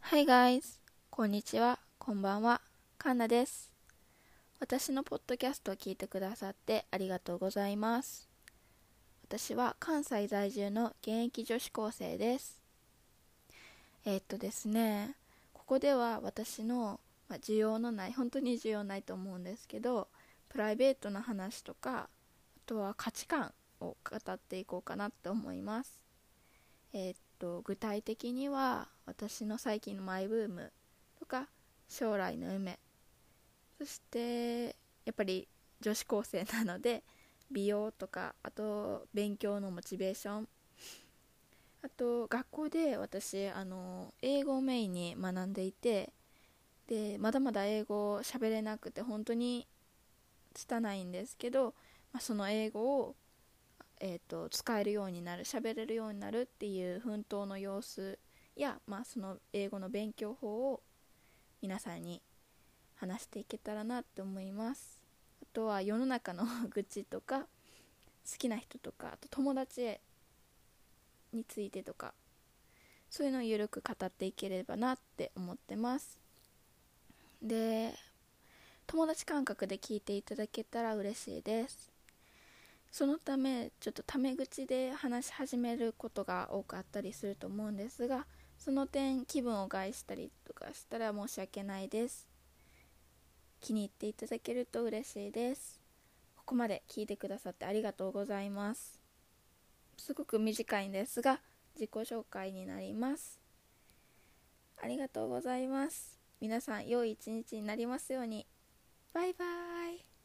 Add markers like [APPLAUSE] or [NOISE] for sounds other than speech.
Hi guys! こんにちは、こんばんは、カンナです。私のポッドキャストを聞いてくださってありがとうございます。私は関西在住の現役女子高生です。えー、っとですね、ここでは私の、ま、需要のない、本当に需要ないと思うんですけど、プライベートな話とか、あとは価値観を語っていこうかなって思います。えー、っと具体的には私の最近のマイブームとか将来の夢そしてやっぱり女子高生なので美容とかあと勉強のモチベーションあと学校で私あの英語をメインに学んでいてでまだまだ英語を喋れなくて本当に拙いんですけど、まあ、その英語をえーと、使えるようになる喋れるようになるっていう奮闘の様子や、まあ、その英語の勉強法を皆さんに話していけたらなって思います。あとは世の中の [LAUGHS] 愚痴とか好きな人とかあと友達へについてとかそういうのを緩く語っていければなって思ってます。で友達感覚で聞いていただけたら嬉しいです。そのためちょっとタメ口で話し始めることが多くあったりすると思うんですがその点気分を害したりとかしたら申し訳ないです。気に入っていただけると嬉しいです。ここまで聞いてくださってありがとうございます。すごく短いんですが自己紹介になります。ありがとうございます。皆さん良い一日になりますように。バイバイ。